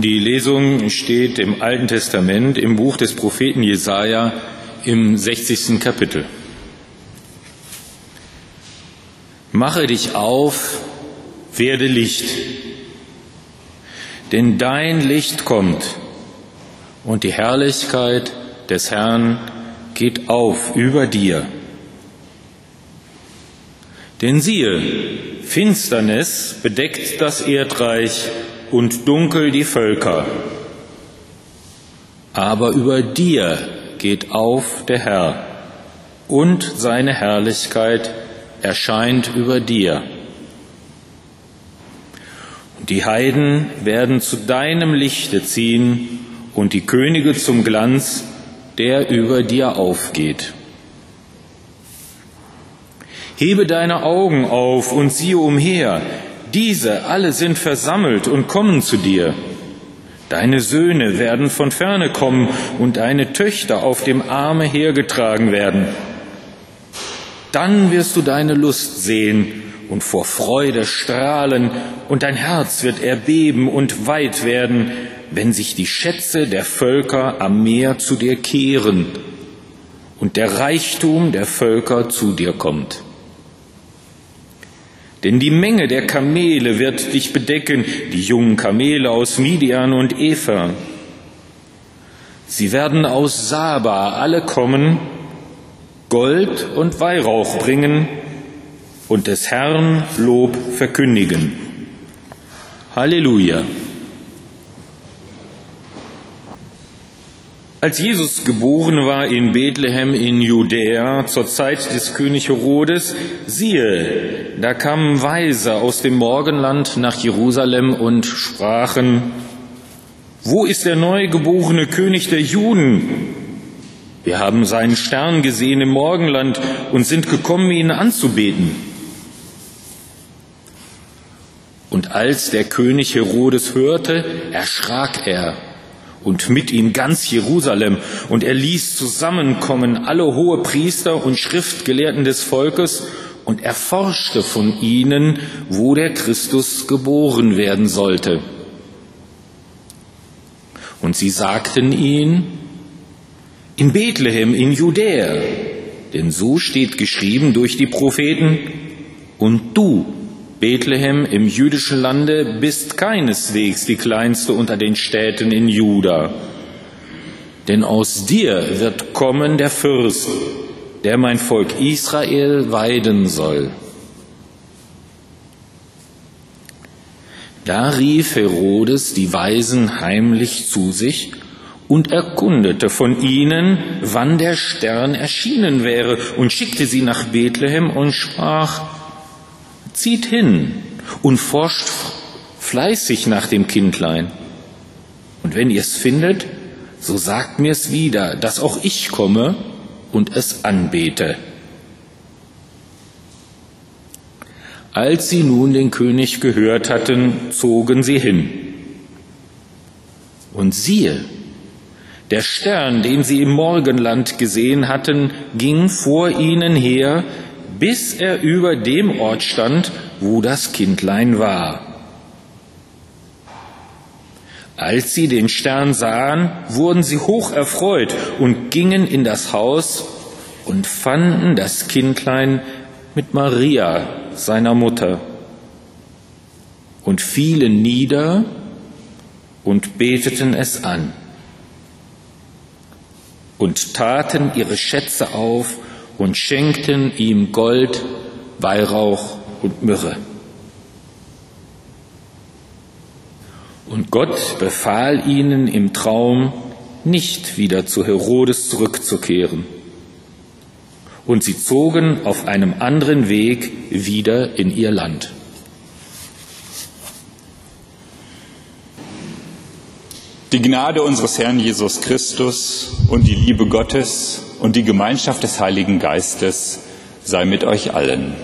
Die Lesung steht im Alten Testament im Buch des Propheten Jesaja im 60. Kapitel. Mache dich auf, werde Licht, denn dein Licht kommt und die Herrlichkeit des Herrn geht auf über dir. Denn siehe, Finsternis bedeckt das Erdreich und dunkel die Völker. Aber über dir geht auf der Herr und seine Herrlichkeit erscheint über dir. Die Heiden werden zu deinem Lichte ziehen und die Könige zum Glanz, der über dir aufgeht. Hebe deine Augen auf und siehe umher, diese alle sind versammelt und kommen zu dir. Deine Söhne werden von ferne kommen und deine Töchter auf dem Arme hergetragen werden. Dann wirst du deine Lust sehen und vor Freude strahlen, und dein Herz wird erbeben und weit werden, wenn sich die Schätze der Völker am Meer zu dir kehren und der Reichtum der Völker zu dir kommt. Denn die Menge der Kamele wird dich bedecken, die jungen Kamele aus Midian und Eva. Sie werden aus Saba alle kommen, Gold und Weihrauch bringen und des Herrn Lob verkündigen. Halleluja. Als Jesus geboren war in Bethlehem in Judäa zur Zeit des König Herodes, siehe, da kamen Weise aus dem Morgenland nach Jerusalem und sprachen, wo ist der neugeborene König der Juden? Wir haben seinen Stern gesehen im Morgenland und sind gekommen, ihn anzubeten. Und als der König Herodes hörte, erschrak er und mit ihm ganz Jerusalem. Und er ließ zusammenkommen alle hohe Priester und Schriftgelehrten des Volkes und erforschte von ihnen, wo der Christus geboren werden sollte. Und sie sagten ihn, in Bethlehem in Judäa, denn so steht geschrieben durch die Propheten, und du, Bethlehem im jüdischen Lande bist keineswegs die kleinste unter den Städten in Juda. Denn aus dir wird kommen der Fürst, der mein Volk Israel weiden soll. Da rief Herodes die Weisen heimlich zu sich und erkundete von ihnen, wann der Stern erschienen wäre, und schickte sie nach Bethlehem und sprach, Zieht hin und forscht fleißig nach dem Kindlein. Und wenn ihr es findet, so sagt mir es wieder, dass auch ich komme und es anbete. Als sie nun den König gehört hatten, zogen sie hin. Und siehe, der Stern, den sie im Morgenland gesehen hatten, ging vor ihnen her, bis er über dem Ort stand, wo das Kindlein war. Als sie den Stern sahen, wurden sie hoch erfreut und gingen in das Haus und fanden das Kindlein mit Maria, seiner Mutter, und fielen nieder und beteten es an und taten ihre Schätze auf und schenkten ihm Gold, Weihrauch und Myrrhe. Und Gott befahl ihnen im Traum, nicht wieder zu Herodes zurückzukehren. Und sie zogen auf einem anderen Weg wieder in ihr Land. Die Gnade unseres Herrn Jesus Christus und die Liebe Gottes und die Gemeinschaft des Heiligen Geistes sei mit euch allen.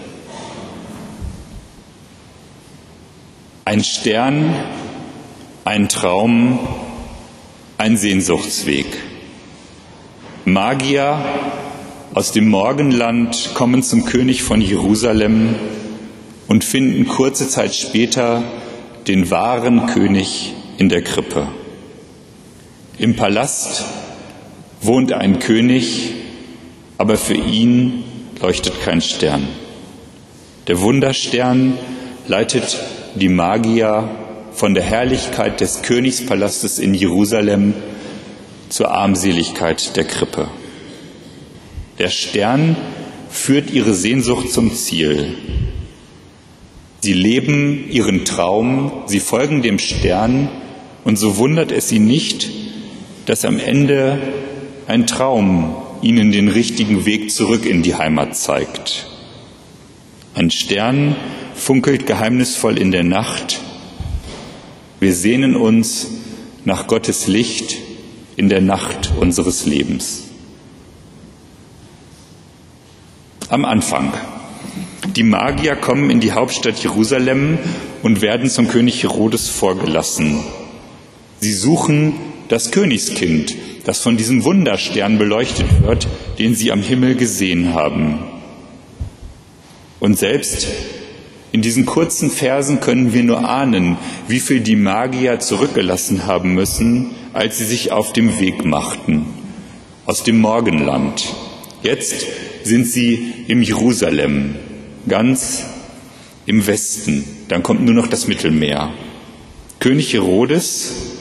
Ein Stern, ein Traum, ein Sehnsuchtsweg. Magier aus dem Morgenland kommen zum König von Jerusalem und finden kurze Zeit später den wahren König in der Krippe. Im Palast wohnt ein König, aber für ihn leuchtet kein Stern. Der Wunderstern leitet die Magier von der Herrlichkeit des Königspalastes in Jerusalem zur Armseligkeit der Krippe. Der Stern führt ihre Sehnsucht zum Ziel. Sie leben ihren Traum, sie folgen dem Stern und so wundert es sie nicht, dass am Ende ein Traum ihnen den richtigen Weg zurück in die Heimat zeigt. Ein Stern funkelt geheimnisvoll in der Nacht. Wir sehnen uns nach Gottes Licht in der Nacht unseres Lebens. Am Anfang. Die Magier kommen in die Hauptstadt Jerusalem und werden zum König Herodes vorgelassen. Sie suchen das Königskind, das von diesem Wunderstern beleuchtet wird, den sie am Himmel gesehen haben. Und selbst in diesen kurzen Versen können wir nur ahnen, wie viel die Magier zurückgelassen haben müssen, als sie sich auf dem Weg machten, aus dem Morgenland. Jetzt sind sie im Jerusalem, ganz im Westen. Dann kommt nur noch das Mittelmeer. König Herodes,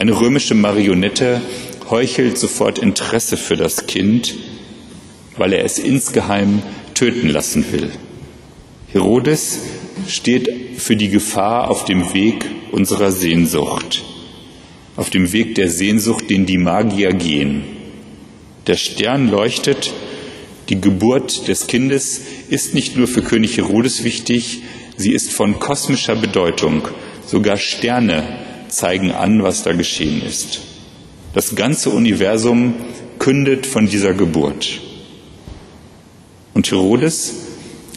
eine römische Marionette, heuchelt sofort Interesse für das Kind, weil er es insgeheim töten lassen will. Herodes steht für die Gefahr auf dem Weg unserer Sehnsucht, auf dem Weg der Sehnsucht, den die Magier gehen. Der Stern leuchtet, die Geburt des Kindes ist nicht nur für König Herodes wichtig, sie ist von kosmischer Bedeutung. Sogar Sterne zeigen an, was da geschehen ist. Das ganze Universum kündet von dieser Geburt. Und Herodes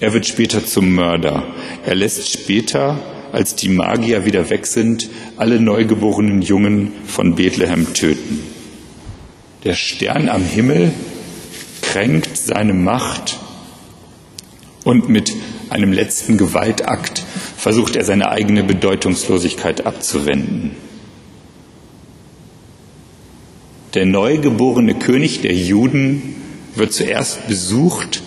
er wird später zum Mörder. Er lässt später, als die Magier wieder weg sind, alle neugeborenen Jungen von Bethlehem töten. Der Stern am Himmel kränkt seine Macht und mit einem letzten Gewaltakt versucht er seine eigene Bedeutungslosigkeit abzuwenden. Der neugeborene König der Juden wird zuerst besucht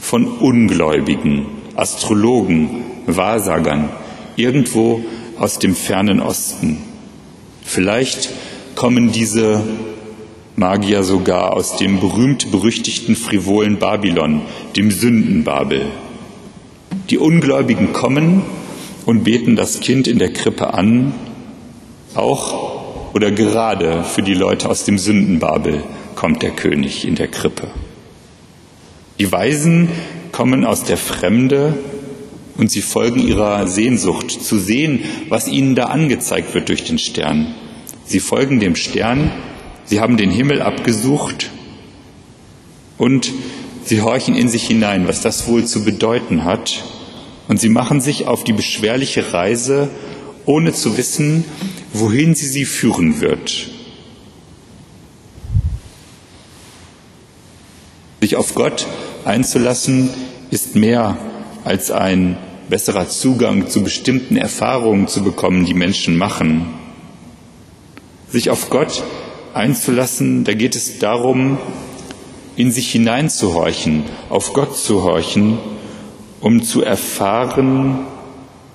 von Ungläubigen, Astrologen, Wahrsagern, irgendwo aus dem fernen Osten. Vielleicht kommen diese Magier sogar aus dem berühmt-berüchtigten frivolen Babylon, dem Sündenbabel. Die Ungläubigen kommen und beten das Kind in der Krippe an, auch oder gerade für die Leute aus dem Sündenbabel kommt der König in der Krippe. Die Weisen kommen aus der Fremde und sie folgen ihrer Sehnsucht zu sehen, was ihnen da angezeigt wird durch den Stern. Sie folgen dem Stern, sie haben den Himmel abgesucht und sie horchen in sich hinein, was das wohl zu bedeuten hat. Und sie machen sich auf die beschwerliche Reise, ohne zu wissen, wohin sie sie führen wird. Sich auf Gott einzulassen, ist mehr als ein besserer Zugang zu bestimmten Erfahrungen zu bekommen, die Menschen machen. Sich auf Gott einzulassen, da geht es darum, in sich hineinzuhorchen, auf Gott zu horchen, um zu erfahren,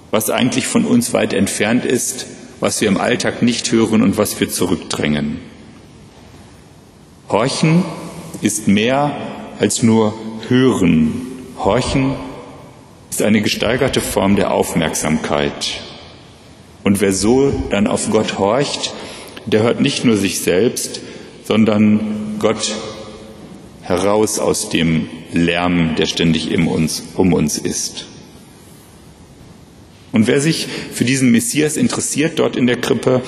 was eigentlich von uns weit entfernt ist, was wir im Alltag nicht hören und was wir zurückdrängen. Horchen ist mehr als nur hören. Horchen ist eine gesteigerte Form der Aufmerksamkeit. Und wer so dann auf Gott horcht, der hört nicht nur sich selbst, sondern Gott heraus aus dem Lärm, der ständig uns, um uns ist. Und wer sich für diesen Messias interessiert dort in der Krippe,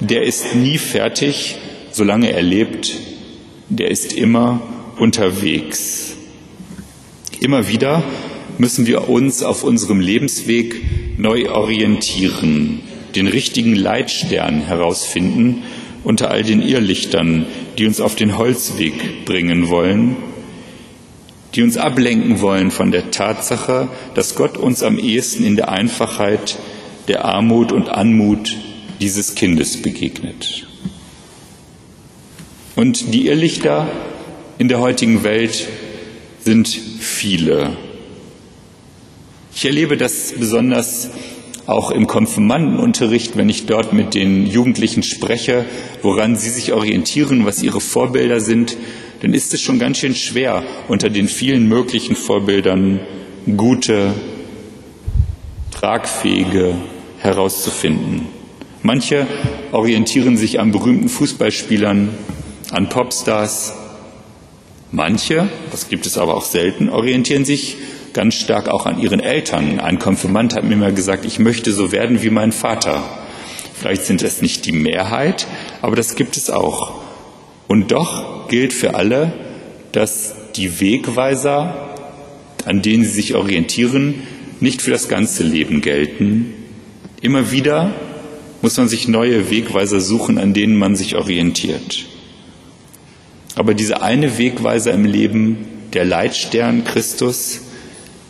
der ist nie fertig, solange er lebt, der ist immer unterwegs. Immer wieder müssen wir uns auf unserem Lebensweg neu orientieren, den richtigen Leitstern herausfinden unter all den Irrlichtern, die uns auf den Holzweg bringen wollen, die uns ablenken wollen von der Tatsache, dass Gott uns am ehesten in der Einfachheit, der Armut und Anmut dieses Kindes begegnet. Und die Irrlichter in der heutigen Welt sind viele. Ich erlebe das besonders auch im Konfirmandenunterricht, wenn ich dort mit den Jugendlichen spreche, woran sie sich orientieren, was ihre Vorbilder sind, dann ist es schon ganz schön schwer, unter den vielen möglichen Vorbildern gute, tragfähige herauszufinden. Manche orientieren sich an berühmten Fußballspielern, an Popstars. Manche, das gibt es aber auch selten, orientieren sich ganz stark auch an ihren Eltern. Ein Konfirmand hat mir mal gesagt, ich möchte so werden wie mein Vater. Vielleicht sind es nicht die Mehrheit, aber das gibt es auch. Und doch gilt für alle, dass die Wegweiser, an denen sie sich orientieren, nicht für das ganze Leben gelten. Immer wieder muss man sich neue Wegweiser suchen, an denen man sich orientiert. Aber dieser eine Wegweiser im Leben, der Leitstern Christus,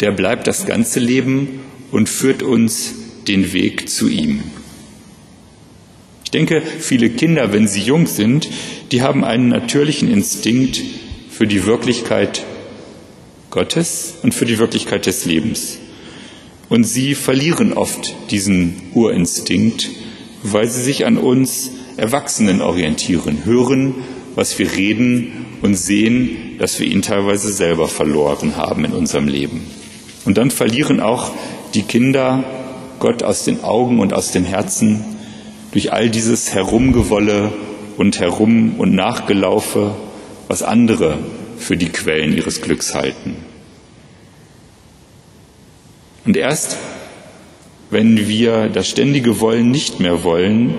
der bleibt das ganze Leben und führt uns den Weg zu ihm. Ich denke, viele Kinder, wenn sie jung sind, die haben einen natürlichen Instinkt für die Wirklichkeit Gottes und für die Wirklichkeit des Lebens. Und sie verlieren oft diesen Urinstinkt, weil sie sich an uns Erwachsenen orientieren, hören, was wir reden und sehen, dass wir ihn teilweise selber verloren haben in unserem Leben. Und dann verlieren auch die Kinder Gott aus den Augen und aus dem Herzen durch all dieses Herumgewolle und Herum und Nachgelaufe, was andere für die Quellen ihres Glücks halten. Und erst wenn wir das ständige Wollen nicht mehr wollen,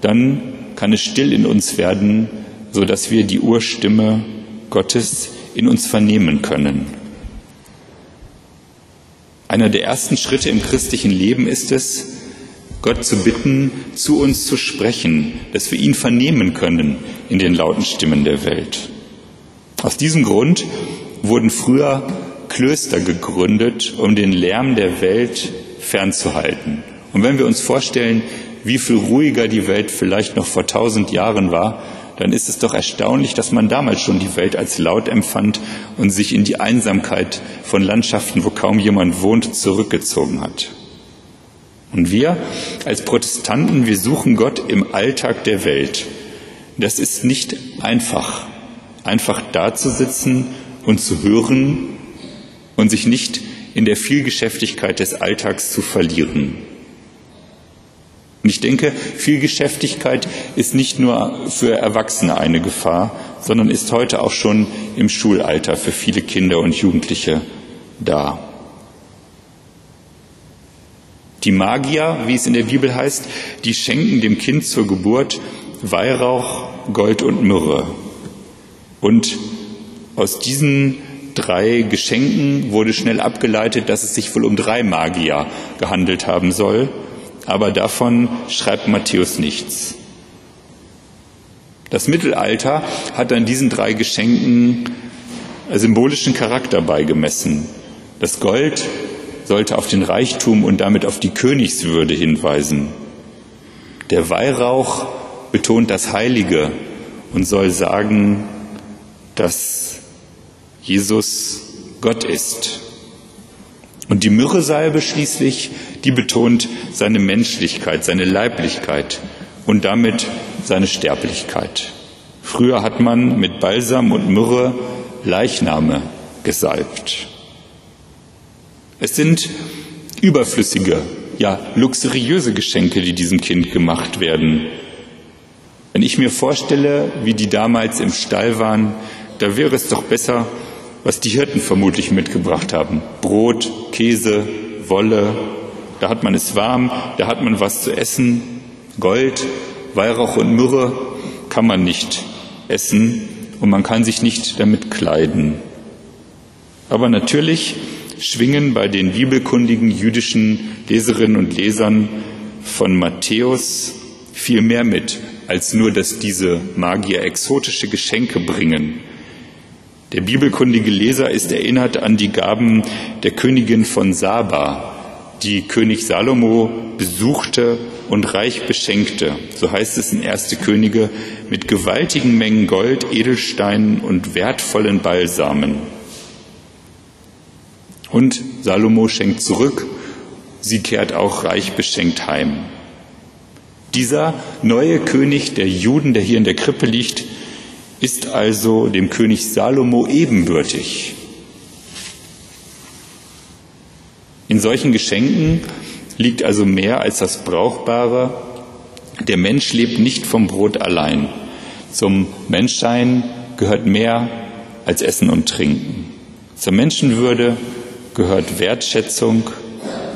dann kann es still in uns werden, so dass wir die Urstimme Gottes in uns vernehmen können. Einer der ersten Schritte im christlichen Leben ist es, Gott zu bitten, zu uns zu sprechen, dass wir ihn vernehmen können in den lauten Stimmen der Welt. Aus diesem Grund wurden früher Klöster gegründet, um den Lärm der Welt fernzuhalten. Und wenn wir uns vorstellen, wie viel ruhiger die Welt vielleicht noch vor tausend Jahren war, dann ist es doch erstaunlich, dass man damals schon die Welt als laut empfand und sich in die Einsamkeit von Landschaften, wo kaum jemand wohnt, zurückgezogen hat. Und wir als Protestanten, wir suchen Gott im Alltag der Welt. Das ist nicht einfach, einfach dazusitzen und zu hören und sich nicht in der Vielgeschäftigkeit des Alltags zu verlieren. Und ich denke, Vielgeschäftigkeit ist nicht nur für Erwachsene eine Gefahr, sondern ist heute auch schon im Schulalter für viele Kinder und Jugendliche da. Die Magier, wie es in der Bibel heißt, die schenken dem Kind zur Geburt Weihrauch, Gold und Myrrhe. Und aus diesen drei Geschenken wurde schnell abgeleitet, dass es sich wohl um drei Magier gehandelt haben soll aber davon schreibt Matthäus nichts. Das Mittelalter hat an diesen drei Geschenken symbolischen Charakter beigemessen. Das Gold sollte auf den Reichtum und damit auf die Königswürde hinweisen. Der Weihrauch betont das Heilige und soll sagen, dass Jesus Gott ist. Und die Myrrhesalbe schließlich, die betont seine Menschlichkeit, seine Leiblichkeit und damit seine Sterblichkeit. Früher hat man mit Balsam und Myrrhe Leichname gesalbt. Es sind überflüssige, ja luxuriöse Geschenke, die diesem Kind gemacht werden. Wenn ich mir vorstelle, wie die damals im Stall waren, da wäre es doch besser, was die Hirten vermutlich mitgebracht haben. Brot, Käse, Wolle, da hat man es warm, da hat man was zu essen. Gold, Weihrauch und Myrrhe kann man nicht essen und man kann sich nicht damit kleiden. Aber natürlich schwingen bei den bibelkundigen jüdischen Leserinnen und Lesern von Matthäus viel mehr mit, als nur, dass diese Magier exotische Geschenke bringen, der bibelkundige Leser ist erinnert an die Gaben der Königin von Saba, die König Salomo besuchte und reich beschenkte, so heißt es in Erste Könige, mit gewaltigen Mengen Gold, Edelsteinen und wertvollen Balsamen. Und Salomo schenkt zurück, sie kehrt auch reich beschenkt heim. Dieser neue König der Juden, der hier in der Krippe liegt, ist also dem König Salomo ebenbürtig. In solchen Geschenken liegt also mehr als das Brauchbare. Der Mensch lebt nicht vom Brot allein. Zum Menschsein gehört mehr als Essen und Trinken. Zur Menschenwürde gehört Wertschätzung,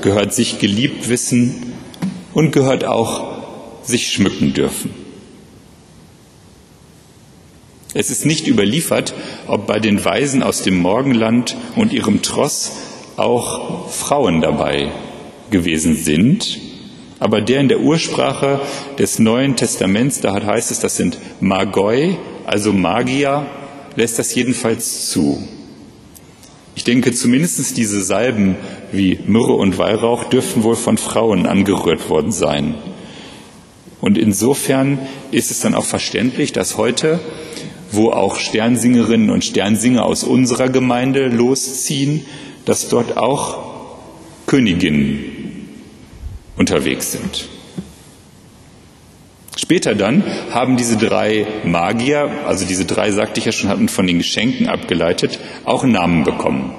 gehört sich geliebt wissen und gehört auch sich schmücken dürfen. Es ist nicht überliefert, ob bei den Weisen aus dem Morgenland und ihrem Tross auch Frauen dabei gewesen sind. Aber der in der Ursprache des Neuen Testaments, da heißt es, das sind Magoi, also Magier, lässt das jedenfalls zu. Ich denke, zumindest diese Salben wie Myrrhe und Weihrauch dürften wohl von Frauen angerührt worden sein. Und insofern ist es dann auch verständlich, dass heute, wo auch Sternsingerinnen und Sternsinger aus unserer Gemeinde losziehen, dass dort auch Königinnen unterwegs sind. Später dann haben diese drei Magier, also diese drei, sagte ich ja schon, hatten von den Geschenken abgeleitet, auch Namen bekommen.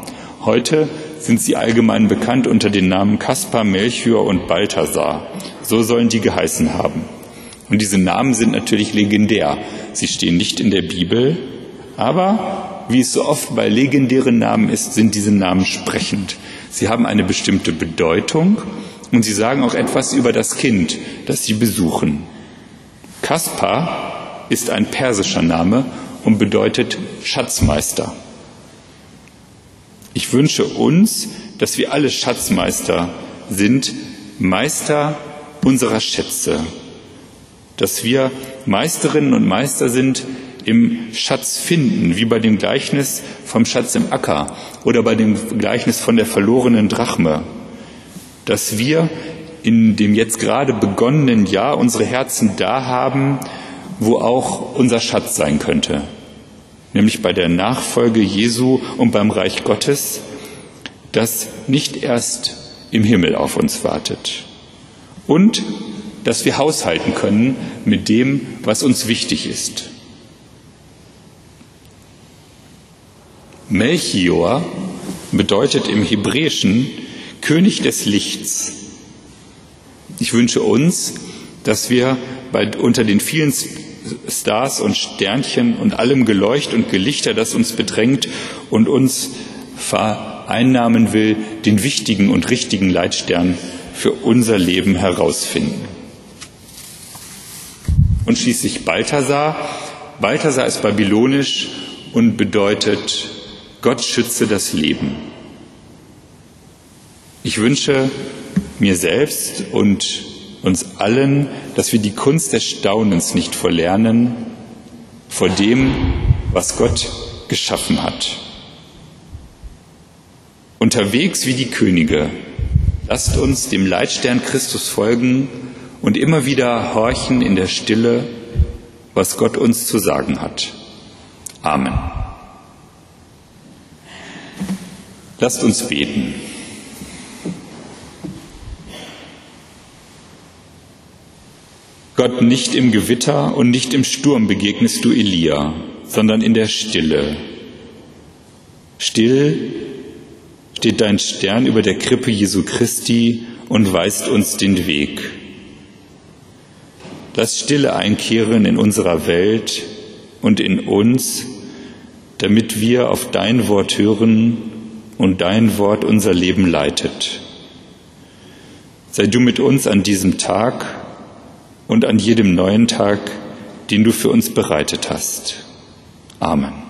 Heute sind sie allgemein bekannt unter den Namen Kaspar, Melchior und Balthasar. So sollen die geheißen haben. Und diese Namen sind natürlich legendär. Sie stehen nicht in der Bibel, aber wie es so oft bei legendären Namen ist, sind diese Namen sprechend. Sie haben eine bestimmte Bedeutung und sie sagen auch etwas über das Kind, das sie besuchen. Kaspar ist ein persischer Name und bedeutet Schatzmeister. Ich wünsche uns, dass wir alle Schatzmeister sind, Meister unserer Schätze, dass wir Meisterinnen und Meister sind im Schatz finden, wie bei dem Gleichnis vom Schatz im Acker oder bei dem Gleichnis von der verlorenen Drachme, dass wir in dem jetzt gerade begonnenen Jahr unsere Herzen da haben, wo auch unser Schatz sein könnte, nämlich bei der Nachfolge Jesu und beim Reich Gottes, das nicht erst im Himmel auf uns wartet. Und dass wir haushalten können mit dem, was uns wichtig ist. Melchior bedeutet im Hebräischen König des Lichts. Ich wünsche uns, dass wir bei, unter den vielen Stars und Sternchen und allem Geleucht und Gelichter, das uns bedrängt und uns vereinnahmen will, den wichtigen und richtigen Leitstern für unser Leben herausfinden und schließlich Balthasar. Balthasar ist babylonisch und bedeutet Gott schütze das Leben. Ich wünsche mir selbst und uns allen, dass wir die Kunst des Staunens nicht verlernen vor dem, was Gott geschaffen hat. Unterwegs wie die Könige, lasst uns dem Leitstern Christus folgen und immer wieder horchen in der Stille, was Gott uns zu sagen hat. Amen. Lasst uns beten. Gott, nicht im Gewitter und nicht im Sturm begegnest du Elia, sondern in der Stille. Still steht dein Stern über der Krippe Jesu Christi und weist uns den Weg. Lass Stille einkehren in unserer Welt und in uns, damit wir auf dein Wort hören und dein Wort unser Leben leitet. Sei du mit uns an diesem Tag und an jedem neuen Tag, den du für uns bereitet hast. Amen.